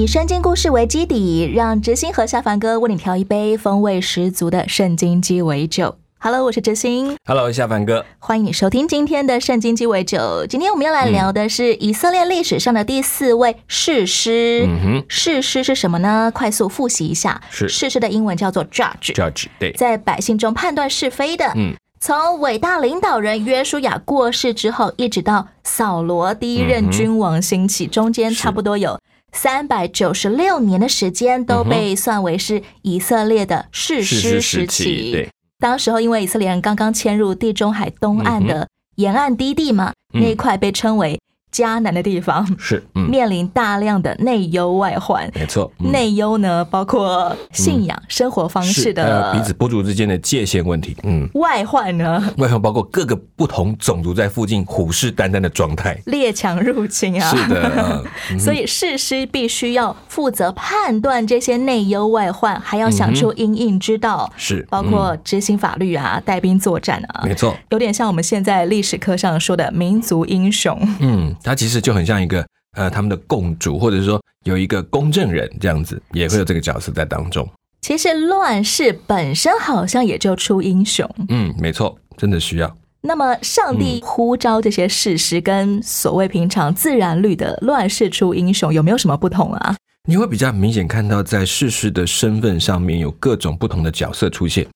以圣经故事为基底，让知心和夏凡哥为你调一杯风味十足的圣经鸡尾酒。Hello，我是知心，Hello，夏凡哥，欢迎你收听今天的圣经鸡尾酒。今天我们要来聊的是以色列历史上的第四位士师。嗯哼士师是什么呢？快速复习一下，是士师的英文叫做 judge，，Judge，对，在百姓中判断是非的。嗯，从伟大领导人约书亚过世之后，一直到扫罗第一任君王兴起，中间差不多有三百九十六年的时间，都被算为是以色列的士士师时期，期。对，当时候因为以色列人刚刚迁入地中海东岸的沿岸低地嘛，嗯。那一块被称为迦南的地方，是，嗯，面临大量的内忧外患。没错，嗯。内忧呢，包括信仰、生活方式的彼此部族之间的界限问题，嗯，外患呢，外患包括各个不同种族在附近虎视眈眈的状态，列强入侵啊。是的，嗯所以士师必须要负责判断这些内忧外患，还要想出因应之道，是包括执行法律啊、带兵作战啊。嗯，没错，有点像我们现在历史课上说的民族英雄。嗯，它其实就很像一个呃他们的共主，或者是说有一个公证人这样子，也会有这个角色在当中。其实乱世本身好像也就出英雄。嗯，没错，真的需要。那么，上帝呼召这些事实跟所谓平常自然律的乱世出英雄有没有什么不同啊？你会比较明显看到，在世事的身份上面有各种不同的角色出现，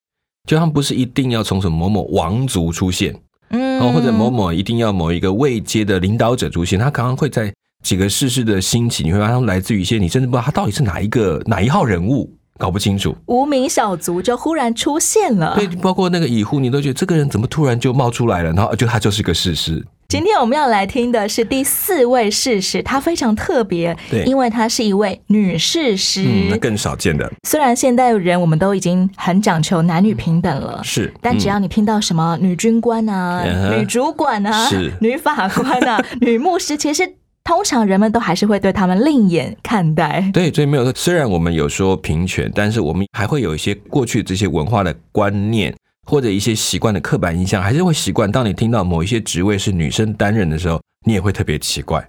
就他们不是一定要从什么某某王族出现，嗯哦，或者某某一定要某一个位阶的领导者出现，他可能会在几个世事的兴起，你会发现他们来自于一些你甚至不知道他到底是哪一个哪一号人物，搞不清楚。无名小卒就忽然出现了。对，包括那个乙户，你都觉得这个人怎么突然就冒出来了，然后就他就是个事实。今天我们要来听的是第四位士师，她非常特别，对。因为她是一位女士师。嗯，那更少见的。虽然现代人我们都已经很讲求男女平等了，是，但只要你听到什么女军官啊、嗯女主管啊是、女法官啊、女牧师，其实通常人们都还是会对他们另眼看待。对，所以没有说，虽然我们有说平权，但是我们还会有一些过去这些文化的观念，或者一些习惯的刻板印象，还是会习惯。当你听到某一些职位是女生担任的时候，你也会特别奇怪。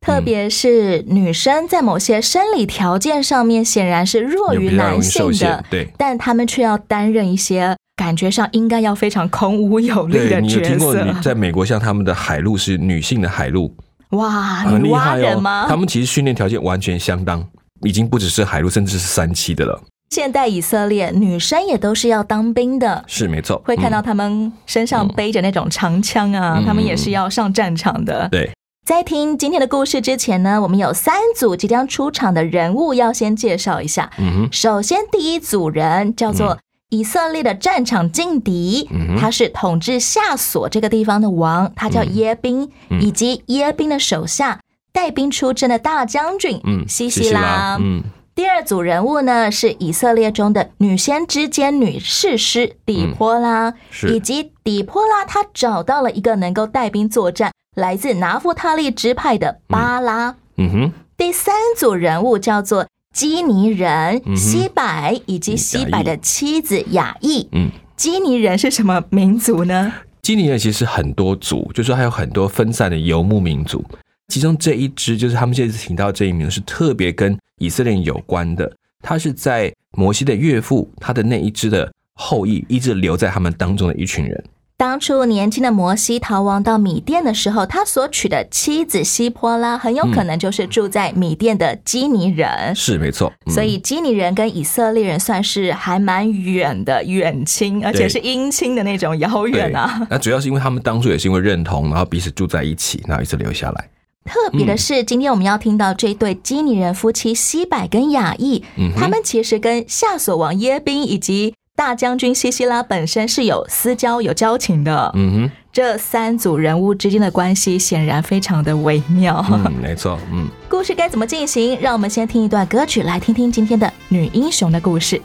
特别是女生在某些生理条件上面显然是弱于男性的，，对。但他们却要担任一些感觉上应该要非常孔武有力的角你有听过色。在美国，像他们的海陆是女性的海陆，哇，很厉害哦。他们其实训练条件完全相当，已经不只是海陆，甚至是三期的了。现代以色列女生也都是要当兵的，是没错，会看到嗯他们身上背着那种长枪啊，嗯。他们也是要上战场的。对，在听今天的故事之前呢，我们有三组即将出场的人物要先介绍一下。嗯哼，首先，第一组人叫做以色列的战场劲敌，嗯他是统治夏所这个地方的王，他叫耶宾，嗯。以及耶宾的手下带兵出征的大将军嗯，西西拉。嗯，第二组人物呢是以色列中的女先知兼女士师底波拉，嗯以及底波拉她找到了一个能够带兵作战、来自拿夫他利支派的巴拉。嗯哼，第三组人物叫做基尼人、嗯西柏以及西柏的妻子雅意。嗯。基尼人是什么民族呢？基尼人其实很多族，就是说还有很多分散的游牧民族。其中这一支就是他们这次请到这一名是特别跟以色列有关的，他是在摩西的岳父他的那一支的后裔，一直留在他们当中的一群人。当初年轻的摩西逃亡到米甸的时候，他所娶的妻子希波拉很有可能就是住在米甸的基尼人。是没错，嗯所以基尼人跟以色列人算是还蛮远的远亲，而且是姻亲的那种遥远啊。那主要是因为他们当初也是因为认同，然后彼此住在一起，然后一直留下来。特别的是，今天我们要听到这对基尼人夫妻西柏跟雅意，嗯他们其实跟夏索王耶宾以及大将军西西拉本身是有私交、有交情的。嗯哼这三组人物之间的关系显然非常的微妙。嗯，没错，嗯。故事该怎么进行？让我们先听一段歌曲，来听听今天的女英雄的故事。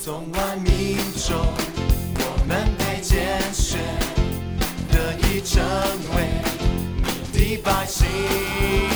纵万民中，我们被拣选，得以成为你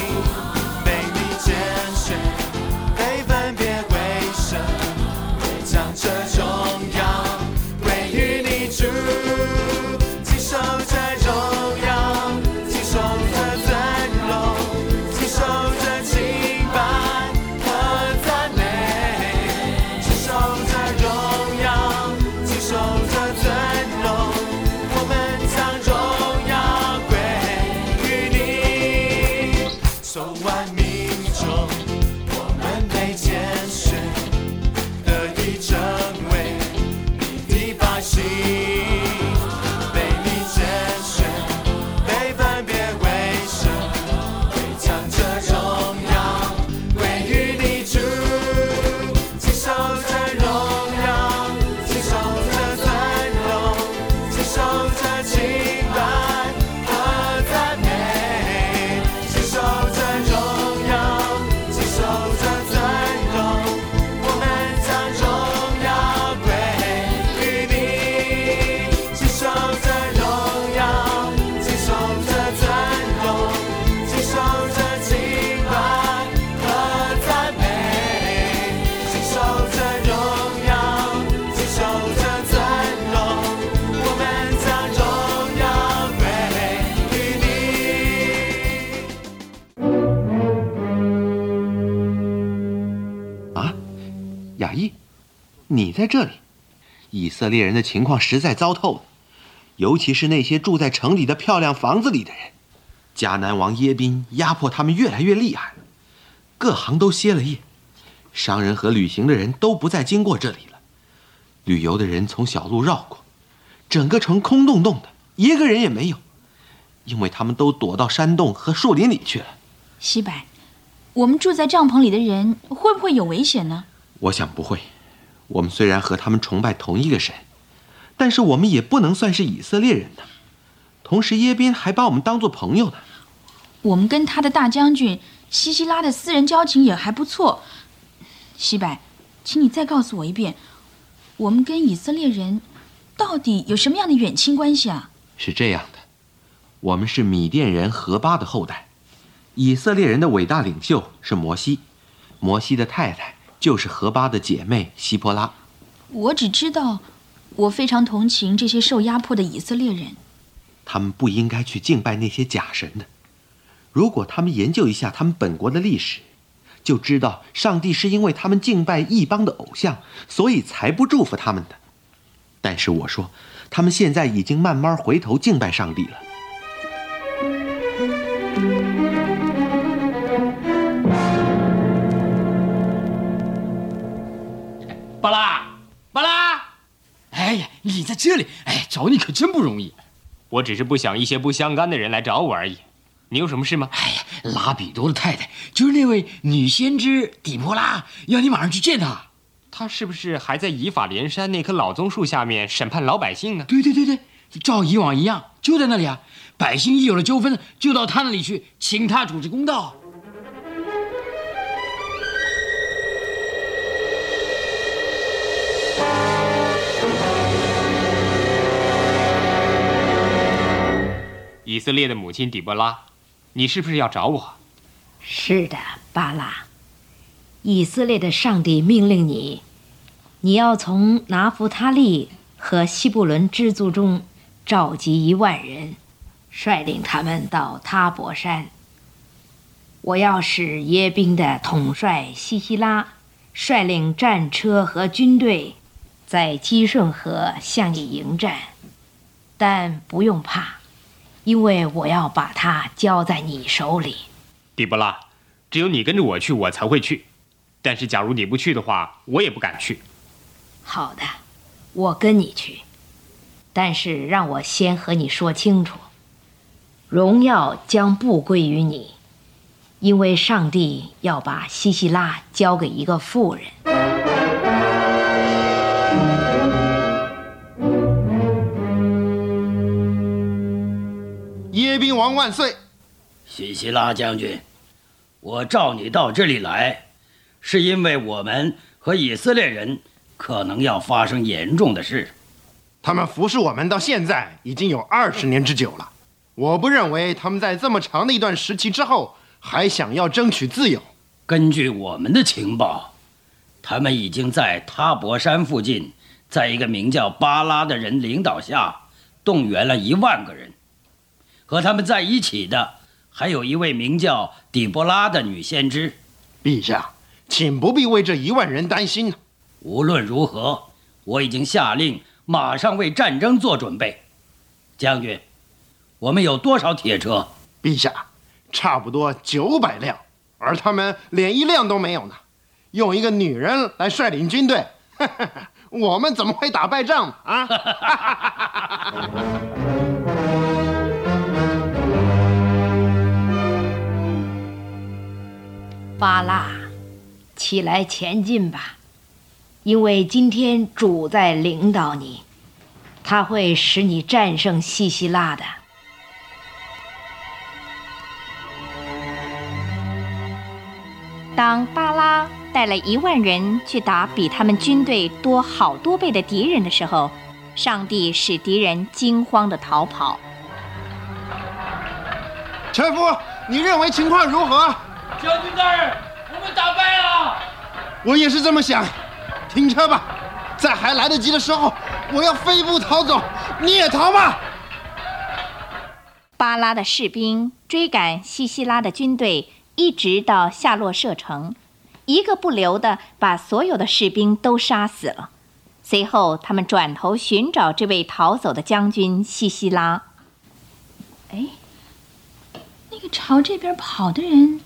在这里？以色列人的情况实在糟透了，尤其是那些住在城里的漂亮房子里的人。迦南王耶宾压迫他们越来越厉害，各行都歇了业，商人和旅行的人都不再经过这里了。旅游的人从小路绕过，整个城空洞洞的，一个人也没有，因为他们都躲到山洞和树林里去了。西柏，我们住在帐篷里的人会不会有危险呢？我想不会。我们虽然和他们崇拜同一个神，但是我们也不能算是以色列人呢。同时，耶宾还把我们当做朋友呢。我们跟他的大将军西西拉的私人交情也还不错。西柏，请你再告诉我一遍，我们跟以色列人到底有什么样的远亲关系啊？是这样的，我们是米甸人何巴的后代，以色列人的伟大领袖是摩西，摩西的太太就是何巴的姐妹希波拉。我只知道，我非常同情这些受压迫的以色列人。他们不应该去敬拜那些假神的。如果他们研究一下他们本国的历史，就知道上帝是因为他们敬拜异邦的偶像，所以才不祝福他们的。但是我说，他们现在已经慢慢回头敬拜上帝了。巴拉，巴拉！哎呀，你在这里，哎，找你可真不容易。我只是不想一些不相干的人来找我而已。你有什么事吗？哎呀，拉比多的太太就是那位女先知底波拉，要你马上去见她。她是不是还在以法莲山那棵老棕树下面审判老百姓呢？对对对对，照以往一样，就在那里啊。百姓一有了纠纷，就到他那里去，请他主持公道。以色列的母亲底波拉，你是不是要找我？是的，巴拉。以色列的上帝命令你，你要从拿弗他利和西布伦支族中召集一万人，率领他们到塔伯山。我要使耶兵的统帅西西拉率领战车和军队，在基顺河向你迎战，但不用怕。因为我要把它交在你手里，底波拉，只有你跟着我去，我才会去。但是假如你不去的话，我也不敢去。好的，我跟你去。但是让我先和你说清楚，荣耀将不归于你，因为上帝要把西西拉交给一个妇人。耶宾王万岁！西西拉将军，我召你到这里来，是因为我们和以色列人可能要发生严重的事。他们服侍我们到现在已经有二十年之久了，我不认为他们在这么长的一段时期之后还想要争取自由。根据我们的情报，他们已经在塔博山附近，在一个名叫巴拉的人领导下，动员了一万个人。和他们在一起的还有一位名叫底波拉的女先知。陛下，请不必为这一万人担心。无论如何，我已经下令马上为战争做准备。将军，我们有多少铁车？陛下，差不多九百辆，而他们连一辆都没有呢。用一个女人来率领军队，我们怎么会打败仗啊？巴拉，起来前进吧，因为今天主在领导你，他会使你战胜西西拉的。当巴拉带了一万人去打比他们军队多好多倍的敌人的时候，上帝使敌人惊慌的逃跑。臣夫，你认为情况如何？将军大人，我们打败了。我也是这么想。停车吧，在还来得及的时候，我要飞步逃走。你也逃吧。巴拉的士兵追赶西西拉的军队，一直到夏洛舍城，一个不留的把所有的士兵都杀死了。随后，他们转头寻找这位逃走的将军西西拉。哎，那个朝这边跑的人，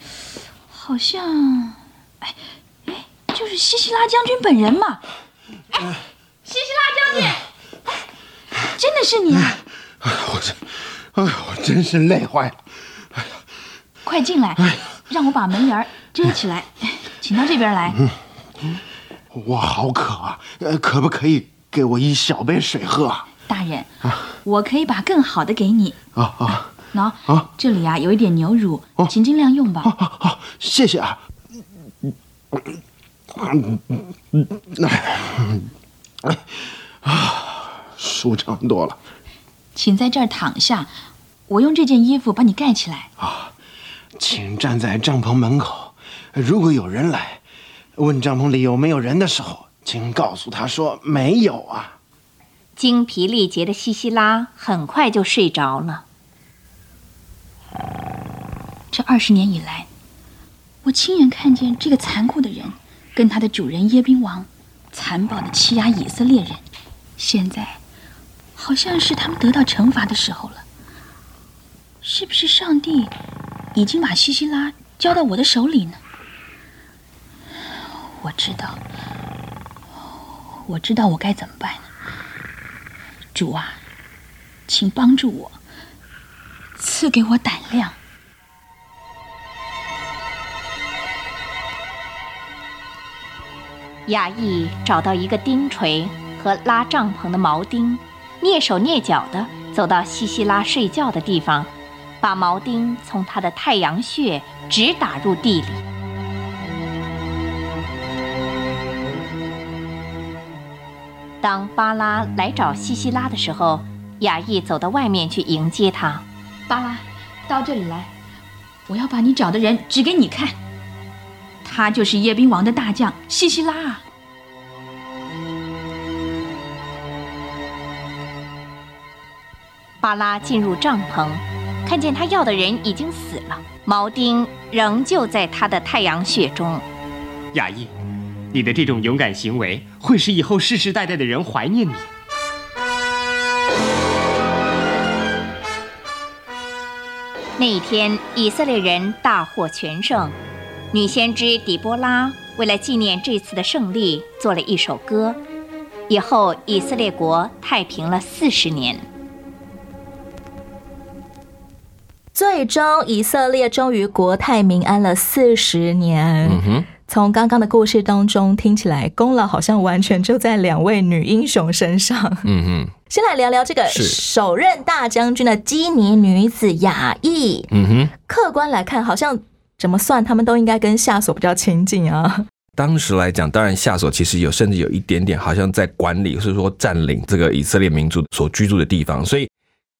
好像，哎哎，就是西西拉将军本人嘛。哎，西西拉将军，哎，真的是你啊！我这，哎呀，我真是累坏了。快进来，让我把门帘遮起来。请到这边来。我好渴啊，呃，可不可以给我一小杯水喝啊？大人，我可以把更好的给你。啊啊，喏，啊，这里啊有一点牛乳，请尽量用吧。好，好，谢谢啊。哎，啊，舒畅多了。请在这儿躺下，我用这件衣服把你盖起来。啊，请站在帐篷门口，如果有人来，问帐篷里有没有人的时候，请告诉他说没有啊。精疲力竭的西西拉很快就睡着了。这二十年以来，我亲眼看见这个残酷的人跟他的主人耶宾王残暴的欺压以色列人，现在好像是他们得到惩罚的时候了。是不是上帝已经把西西拉交到我的手里呢？我知道，我知道我该怎么办。主啊，请帮助我，赐给我胆量。雅意找到一个钉锤和拉帐篷的铆钉，蹑手蹑脚的走到西西拉睡觉的地方，把铆钉从他的太阳穴直打入地里。当巴拉来找西西拉的时候，雅意走到外面去迎接他。巴拉，到这里来，我要把你找的人指给你看。他就是夜兵王的大将西西拉啊！巴拉进入帐篷，看见他要的人已经死了，铆钉仍旧在他的太阳穴中。雅意，你的这种勇敢行为会使以后世世代代的人怀念你。那一天，以色列人大获全胜。女先知底波拉为了纪念这次的胜利，做了一首歌。以后，以色列国太平了四十年。最终，以色列终于国泰民安了四十年。从刚刚的故事当中听起来，功劳好像完全就在两位女英雄身上。嗯哼，先来聊聊这个首任大将军的基尼女子雅意。嗯哼。客观来看，好像怎么算，他们都应该跟夏所比较亲近啊。当时来讲，当然夏所其实有甚至有一点点好像在管理，或是说占领这个以色列民族所居住的地方，所以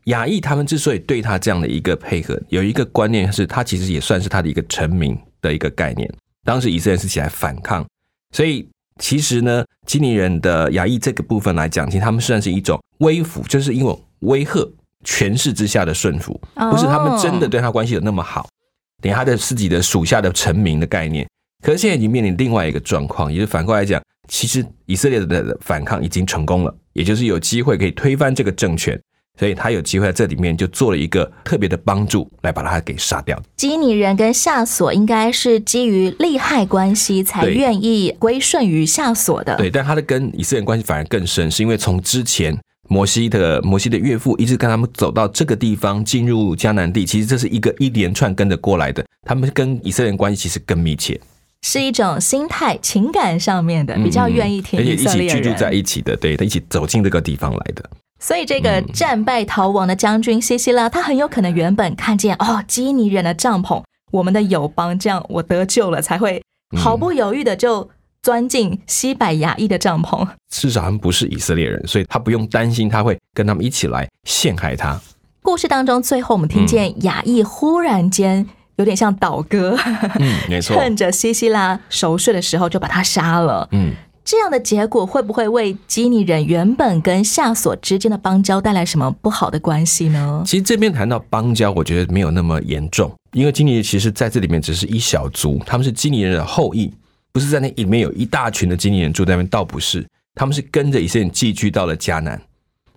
亚裔他们之所以对他这样的一个配合，有一个观念是他其实也算是他的一个臣民的一个概念。当时以色列是起来反抗，所以其实呢，基尼人的亚裔这个部分来讲，其实他们算是一种威服，就是因为威吓权势之下的顺服，不是他们真的对他关系有那么好，等于他的自己的属下的臣民的概念。可是现在已经面临另外一个状况，也就是反过来讲，其实以色列的反抗已经成功了，也就是有机会可以推翻这个政权，所以他有机会在这里面就做了一个特别的帮助，来把他给杀掉。基尼人跟夏索应该是基于利害关系才愿意归顺于夏索的。对，但他的跟以色列关系反而更深，是因为从之前摩西的摩西的岳父一直跟他们走到这个地方，进入迦南地，其实这是一个一连串跟着过来的，他们跟以色列人关系其实更密切。是一种心态、情感上面的，比较愿意听嗯而且一起居住在。一起的，对，他一起走进这个地方来的。所以这个嗯战败逃亡的将军西西拉，他很有可能原本看见哦基尼人的帐篷，我们的友邦，这样我得救了，才会嗯毫不犹豫的就钻进西百雅裔的帐篷。至少他们不是以色列人，所以他不用担心他会跟他们一起来陷害他。故事当中，最后我们听见雅裔忽然间有点像倒戈，嗯，没错。趁着西西拉熟睡的时候就把他杀了。嗯，这样的结果会不会为基尼人原本跟夏所之间的邦交带来什么不好的关系呢？其实这边谈到邦交，我觉得没有那么严重，因为基尼人其实在这里面只是一小族，他们是基尼人的后裔，不是在那里面有一大群的基尼人住在那边，倒不是，他们是跟着以色列人寄居到了迦南。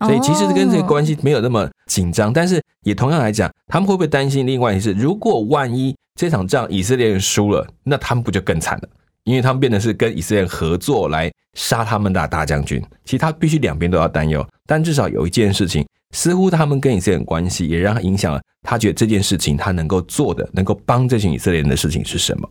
所以其实跟这个关系没有那么紧张，但是也同样来讲，他们会不会担心？另外一是，如果万一这场仗以色列人输了，那他们不就更惨了？因为他们变得是跟以色列合作来杀他们的大将军。其实他必须两边都要担忧，但至少有一件事情，似乎他们跟以色列人关系也让他影响了他觉得这件事情他能够做的，能够帮这群以色列人的事情是什么？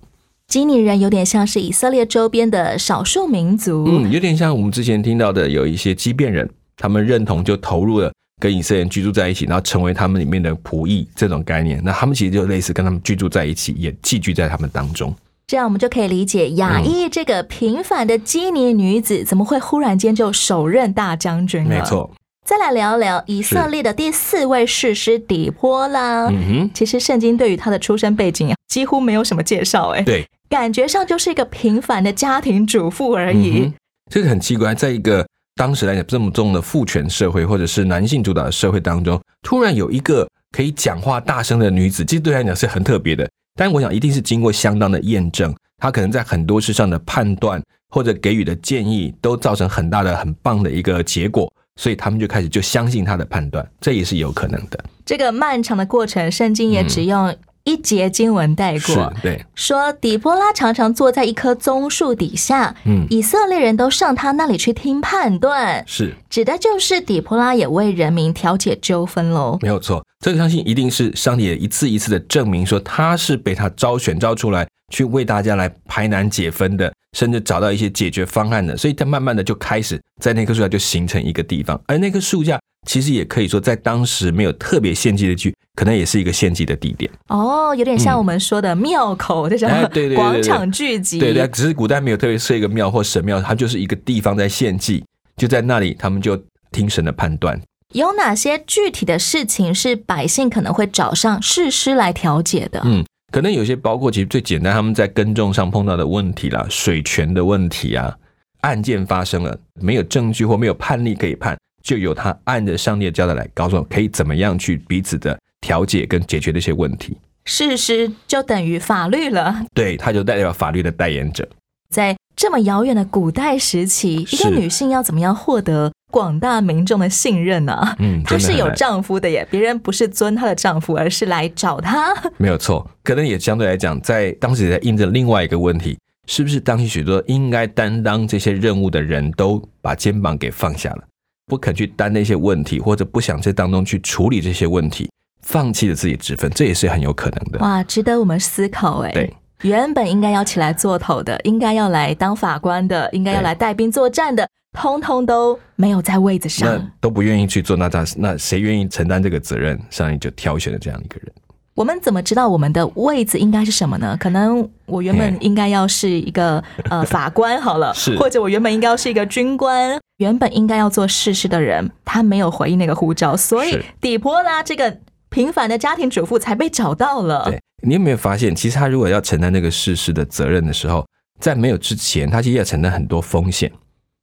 基尼人有点像是以色列周边的少数民族，嗯，有点像我们之前听到的，有一些畸变人，他们认同就投入了跟以色列人居住在一起，然后成为他们里面的仆役这种概念。那他们其实就类似跟他们居住在一起，也寄居在他们当中。这样我们就可以理解雅意这个平凡的基尼女子怎么会忽然间就首任大将军了？没错。再来聊聊以色列的第四位士师底波拉。嗯哼，其实圣经对于他的出身背景几乎没有什么介绍，哎，对，感觉上就是一个平凡的家庭主妇而已。嗯、这个很奇怪，在一个当时来讲这么重的父权社会或者是男性主导的社会当中，突然有一个可以讲话大声的女子，其实对他来讲是很特别的。但我想一定是经过相当的验证，他可能在很多事上的判断或者给予的建议，都造成很大的、很棒的一个结果。所以他们就开始就相信他的判断，这也是有可能的。这个漫长的过程，圣经也只用一节经文带过，对，说底波拉常常坐在一棵棕树底下，嗯，以色列人都上他那里去听判断，是指的就是底波拉也为人民调解纠纷喽。没有错，这个相信一定是上帝也一次一次的证明说他是被他招选招出来去为大家来排难解纷的。甚至找到一些解决方案的，所以他慢慢的就开始在那棵树下就形成一个地方，而那棵树架其实也可以说在当时没有特别献祭的剧，可能也是一个献祭的地点。哦，有点像我们说的庙口这种广场聚集。对对，只是古代没有特别设一个庙或神庙，它就是一个地方在献祭，就在那里他们就听神的判断。有哪些具体的事情是百姓可能会找上士师来调解的？嗯。可能有些包括，其实最简单，他们在耕种上碰到的问题啦，水权的问题啊，案件发生了，没有证据或没有判例可以判，就由他按着上帝的交代来告诉我，可以怎么样去彼此的调解跟解决这些问题。事实就等于法律了，对，他就代表法律的代言者。在这么遥远的古代时期，一个女性要怎么样获得广大民众的信任呢、啊？嗯，她是有丈夫的耶，别人不是尊她的丈夫，而是来找她。没有错，可能也相对来讲，在当时也在印证另外一个问题：是不是当时许多应该担当这些任务的人都把肩膀给放下了，不肯去担那些问题，或者不想在当中去处理这些问题，放弃了自己职分，这也是很有可能的。哇，值得我们思考哎。对。原本应该要起来做头的，应该要来当法官的，应该要来带兵作战的，通通都没有在位子那上。都不愿意去做，那他那谁愿意承担这个责任？上帝就挑选了这样一个人。我们怎么知道我们的位子应该是什么呢？可能我原本应该要是一个呃法官好了，是或者我原本应该要是一个军官，原本应该要做事事的人，他没有回应那个呼召，所以底波拉这个平凡的家庭主妇才被找到了。对你有没有发现，其实他如果要承担那个事实的责任的时候，在没有之前，他其实要承担很多风险，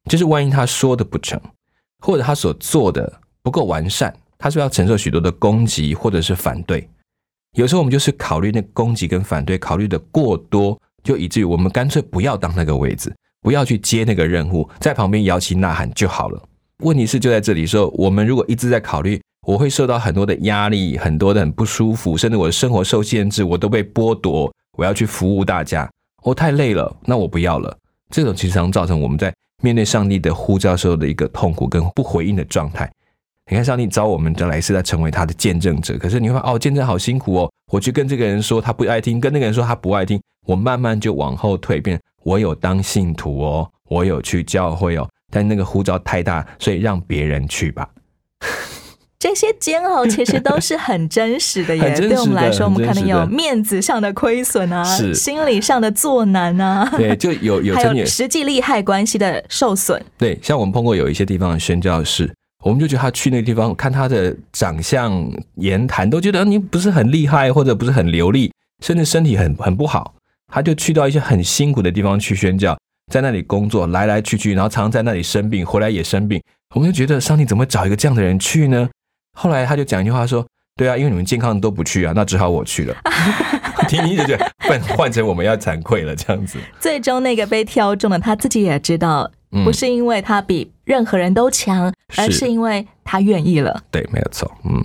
就是万一他说的不成，或者他所做的不够完善，他是要承受许多的攻击或者是反对？有时候我们就是考虑那个攻击跟反对，考虑的过多，就以至于我们干脆不要当那个位置，不要去接那个任务，在旁边摇旗呐喊就好了。问题是就在这里说，我们如果一直在考虑，我会受到很多的压力，很多的很不舒服，甚至我的生活受限制，我都被剥夺，我要去服务大家，我太累了，那我不要了。这种其实常造成我们在面对上帝的呼召时候的一个痛苦跟不回应的状态。你看，上帝找我们的来是在成为他的见证者，可是你会哦，见证好辛苦哦。我去跟这个人说他不爱听，跟那个人说他不爱听，我慢慢就往后退，变我有当信徒哦，我有去教会哦，但那个呼召太大，所以让别人去吧。这些煎熬其实都是很真实的耶，很真实的对我们来说，我们可能有面子上的亏损啊，心理上的作难啊，对，就有有 还有实际利害关系的受损。对，像我们碰过有一些地方的宣教士，我们就觉得他去那个地方，看他的长相、言谈，都觉得你不是很厉害，或者不是很流利，甚至身体很很不好。他就去到一些很辛苦的地方去宣教，在那里工作，来来去去，然后常常在那里生病，回来也生病。我们就觉得上帝怎么找一个这样的人去呢？后来他就讲一句话说：“对啊，因为你们健康都不去啊，那只好我去了。”听听就觉得换 换成我们要惭愧了，这样子。最终那个被挑中的，他自己也知道，嗯不是因为他比任何人都强，而是是因为他愿意了。对，没有错。嗯，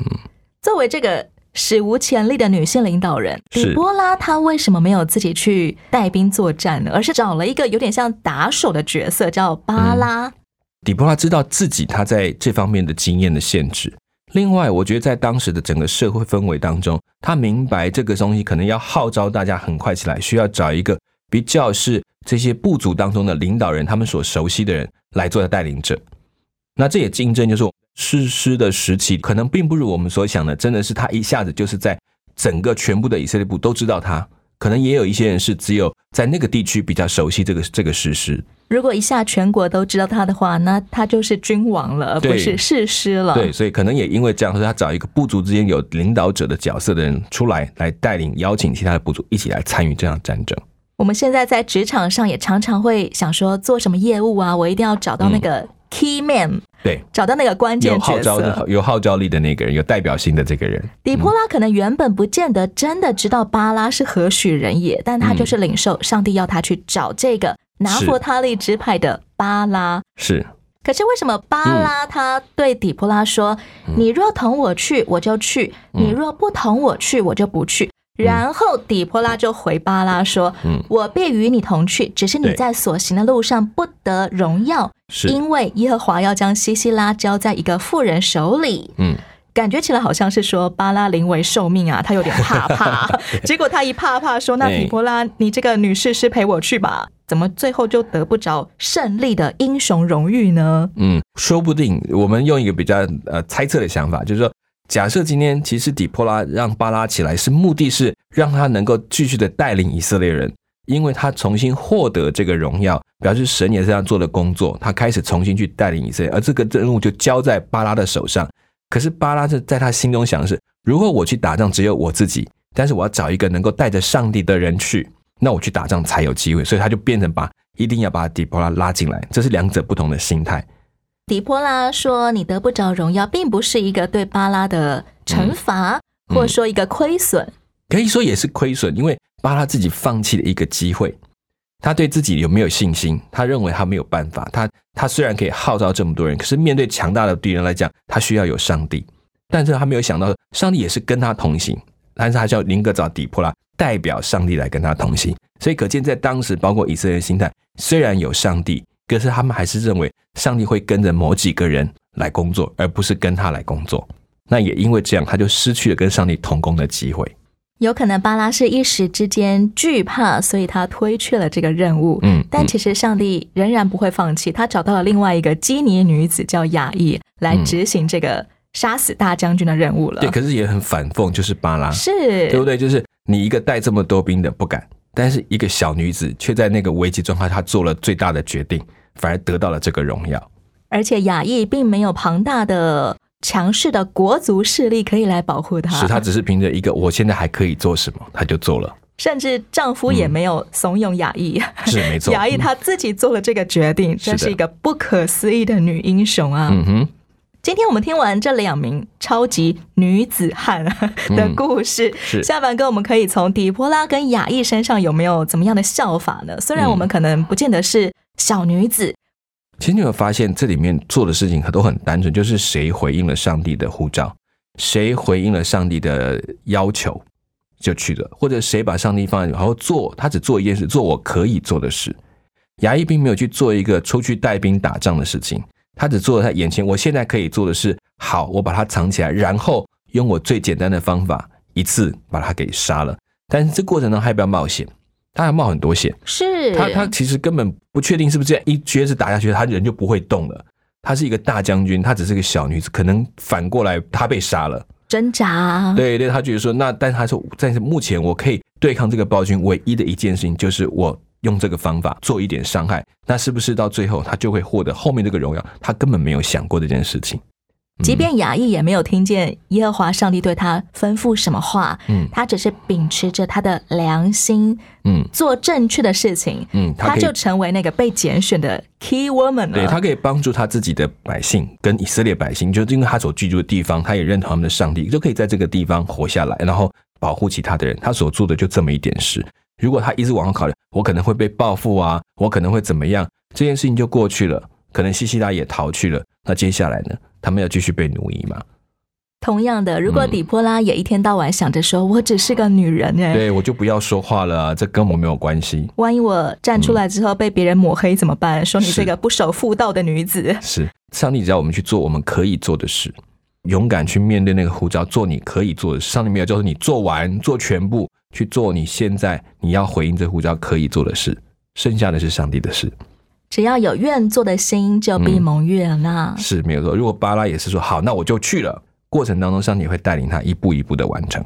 作为这个史无前例的女性领导人，是底波拉她为什么没有自己去带兵作战呢？而是找了一个有点像打手的角色，叫巴拉。底波拉知道自己他在这方面的经验的限制。另外，我觉得在当时的整个社会氛围当中，他明白这个东西可能要号召大家很快起来，需要找一个比较是这些部族当中的领导人，他们所熟悉的人来做带领者。那这也竞争就是诗诗的时期，可能并不如我们所想的，真的是他一下子就是在整个全部的以色列部都知道他。可能也有一些人是只有在那个地区比较熟悉这个这个事实。如果一下全国都知道他的话，那他就是君王了，而不是士师了。对，所以可能也因为这样，所以他找一个部族之间有领导者的角色的人出来，来带领、邀请其他的部族一起来参与这场战争。我们现在在职场上也常常会想说，做什么业务啊，我一定要找到那个 key man，、对，找到那个关键有号角召的、色。有号召力的那个人，有代表性的这个人。底波拉可能原本不见得真的知道巴拉是何许人也，但他就是领受上帝要他去找这个拿佛他利支派的巴拉。是，可是为什么巴拉他对底波拉说：“你若同我去，我就去；你若不同我去，我就不去。”然后底波拉就回巴拉说：“嗯我必与你同去，只是你在所行的路上不得荣耀，因为耶和华要将西西拉交在一个妇人手里。”嗯，感觉起来好像是说巴拉临危受命啊，他有点怕怕。结果他一怕怕说：“那底波拉，你这个女士师陪我去吧。”怎么最后就得不着胜利的英雄荣誉呢？嗯，说不定我们用一个比较呃猜测的想法，就是说，假设今天其实底波拉让巴拉起来，是目的是让他能够继续的带领以色列人，因为他重新获得这个荣耀，表示神也是他做的工作，他开始重新去带领以色列，而这个任务就交在巴拉的手上。可是巴拉是在他心中想的是，如果我去打仗只有我自己，但是我要找一个能够带着上帝的人去，那我去打仗才有机会，所以他就变成把一定要把底波拉拉进来，这是两者不同的心态。底波拉说：“你得不着荣耀，并不是一个对巴拉的惩罚，或者说一个亏损。可以说也是亏损，因为巴拉自己放弃了一个机会。他对自己有没有信心？他认为他没有办法。他他虽然可以号召这么多人，可是面对强大的敌人来讲，他需要有上帝。但是他没有想到，上帝也是跟他同行，但是他叫林格找底波拉代表上帝来跟他同行。所以可见，在当时，包括以色列心态，虽然有上帝，可是他们还是认为上帝会跟着某几个人来工作，而不是跟他来工作。那也因为这样，他就失去了跟上帝同工的机会。有可能巴拉是一时之间惧怕，所以他推却了这个任务。嗯但其实上帝仍然不会放弃，他找到了另外一个基尼女子叫雅意来执行这个杀死大将军的任务了。对，可是也很反讽，就是巴拉，是，对不对？就是你一个带这么多兵的不敢，但是一个小女子却在那个危机状态，她做了最大的决定，反而得到了这个荣耀。而且雅意并没有庞大的、强势的国族势力可以来保护她，是她只是凭着一个我现在还可以做什么，她就做了。甚至丈夫也没有怂恿雅意，是没错，雅意她自己做了这个决定，是的真是一个不可思议的女英雄啊！嗯哼，今天我们听完这两名超级女子汉的故事，嗯是下半哥我们可以从底波拉跟雅意身上有没有怎么样的效法呢？虽然我们可能不见得是小女子，其实你有没有发现，这里面做的事情都很单纯，就是谁回应了上帝的呼召，谁回应了上帝的要求就去了，或者谁把上帝放在然后做，他只做一件事，做我可以做的事。衙役并没有去做一个出去带兵打仗的事情，他只做了他眼前我现在可以做的是。好，我把它藏起来，然后用我最简单的方法一次把他给杀了。但是这过程中还要不要冒险？他要冒很多险。是他他其实根本不确定是不是这样一撅子打下去，他人就不会动了。他是一个大将军，他只是个小女子，可能反过来他被杀了。挣扎，对对，他觉得说那，但他说，但是目前我可以对抗这个暴君，唯一的一件事情就是我用这个方法做一点伤害。那是不是到最后他就会获得后面这个荣耀？他根本没有想过这件事情。即便雅意也没有听见耶和华上帝对他吩咐什么话，嗯他只是秉持着他的良心，嗯做正确的事情，嗯，他他就成为那个被拣选的 key woman 了。对他可以帮助他自己的百姓跟以色列百姓，就是因为他所居住的地方，他也认同他们的上帝，就可以在这个地方活下来，然后保护其他的人。他所做的就这么一点事。如果他一直往后考虑，我可能会被报复啊，我可能会怎么样，这件事情就过去了。可能西西拉也逃去了，那接下来呢？他们要继续被奴役吗？同样的，如果底波拉也一天到晚想着说，我只是个女人哎，对我就不要说话了啊，这跟我没有关系。万一我站出来之后被别人抹黑怎么办？说你是这个不守妇道的女子。是上帝只要我们去做我们可以做的事，勇敢去面对那个呼召，做你可以做的事。上帝没有叫你做完做全部，去做你现在你要回应这呼召可以做的事，剩下的是上帝的事。只要有愿做的心，就必蒙悦纳。是没有错。如果巴拉也是说好，那我就去了，过程当中上帝会带领他一步一步的完成。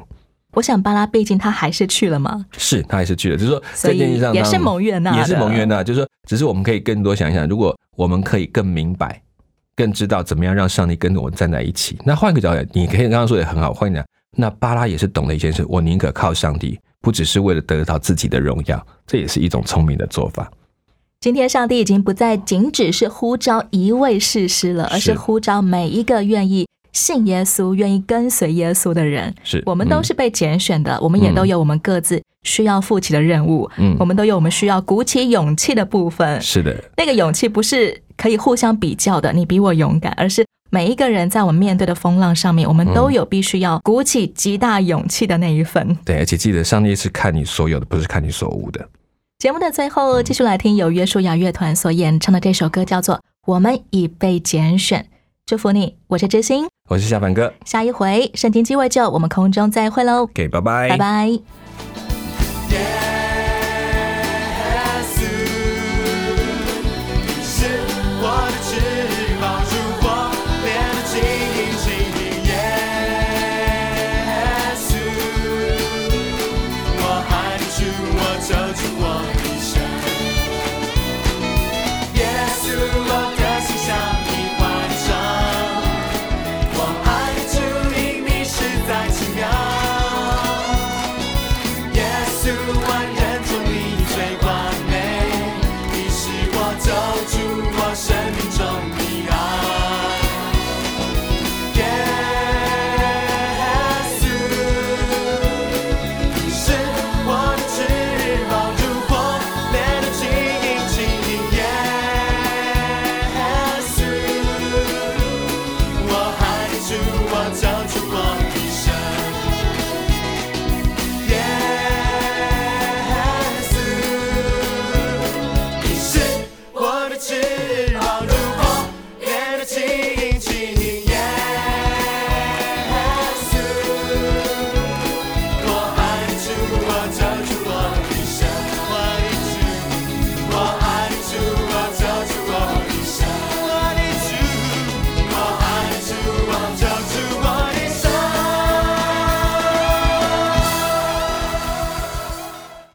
我想巴拉毕竟他还是去了嘛，是他还是去了，就是说在电视上也是蒙悦纳的也是蒙悦纳。就是说，只是我们可以更多想一想，如果我们可以更明白、更知道怎么样让上帝跟我们站在一起。那换个角度，你可以刚刚说也很好，换讲，那巴拉也是懂了一件事，我宁可靠上帝，不只是为了得到自己的荣耀，这也是一种聪明的做法。今天上帝已经不再仅只是呼召一位士师了，而是是呼召每一个愿意信耶稣、愿意跟随耶稣的人。是我们都嗯是被拣选的，我们也都有我们各自需要负起的任务。嗯我们都有我们需要鼓起勇气的部分。是的，那个勇气不是可以互相比较的，你比我勇敢，而是每一个人在我们面对的风浪上面，我们都有必须要鼓起极大勇气的那一份。对，而且记得上帝是看你所有的，不是看你所无的。节目的最后，继续来听由约书亚乐团所演唱的这首歌，叫做《我们已被拣选》。祝福你，我是知心。我是夏凡哥下一回圣经鸡尾酒，我们空中再会喽，，OK，拜拜，拜拜。